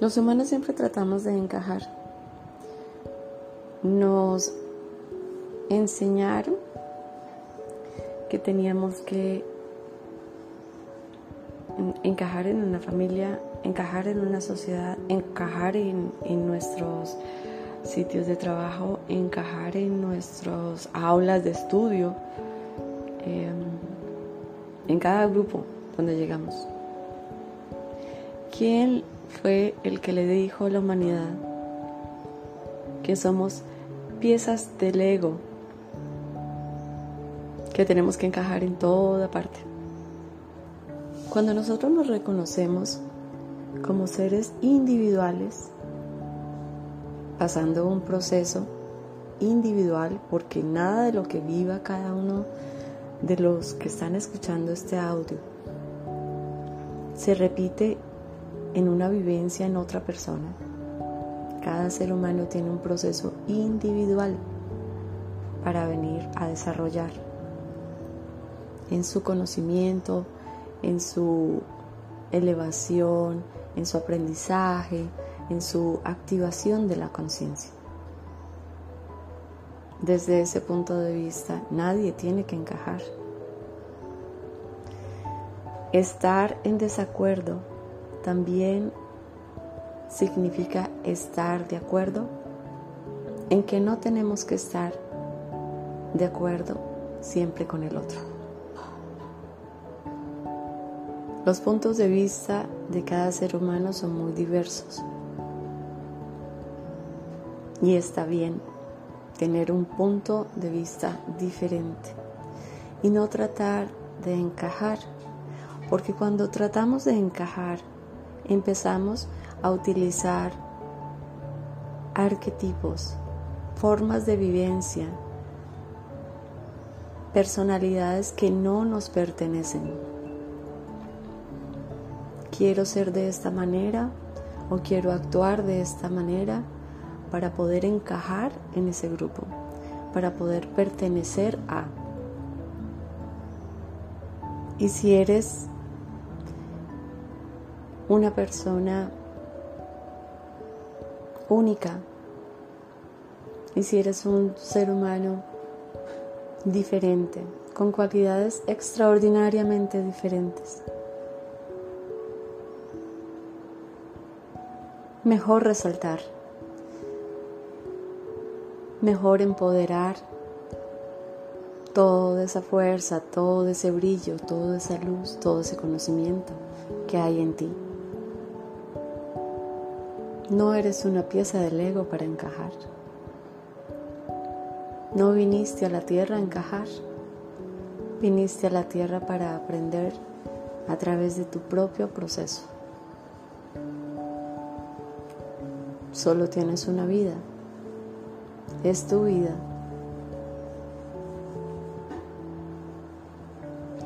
Los humanos siempre tratamos de encajar. Nos enseñaron que teníamos que encajar en una familia, encajar en una sociedad, encajar en, nuestros sitios de trabajo, encajar en nuestras aulas de estudio, em, en cada grupo donde llegamos. ¿Quién fue el que le dijo a la humanidad que somos piezas del ego, que tenemos que encajar en toda parte? Cuando nosotros nos reconocemos como seres individuales, pasando un proceso individual, porque nada de lo que viva cada uno de los que están escuchando este audio se repite en una vivencia en otra persona. Cada ser humano tiene un proceso individual para venir a desarrollar en su conocimiento, en su elevación, en su aprendizaje, en su activación de la conciencia. Desde ese punto de vista, nadie tiene que encajar. Estar en desacuerdo también significa estar de acuerdo en que no tenemos que estar de acuerdo siempre con el otro. Los puntos de vista de cada ser humano son muy diversos. Y está bien tener un punto de vista diferente y no tratar de encajar, porque cuando tratamos de encajar empezamos a utilizar arquetipos, formas de vivencia, personalidades que no nos pertenecen quiero ser de esta manera o quiero actuar de esta manera para poder encajar en ese grupo, para poder pertenecer a. Y si eres una persona única, y si eres un ser humano diferente, con cualidades extraordinariamente diferentes, mejor resaltar, mejor empoderar toda esa fuerza, todo ese brillo, toda esa luz, todo ese conocimiento que hay en ti. No eres una pieza del ego para encajar. No viniste a la tierra a encajar. Viniste a la tierra para aprender a través de tu propio proceso. Solo tienes una vida. Es tu vida.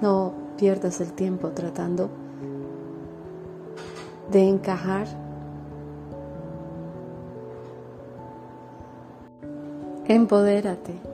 No pierdas el tiempo tratando de encajar. Empodérate.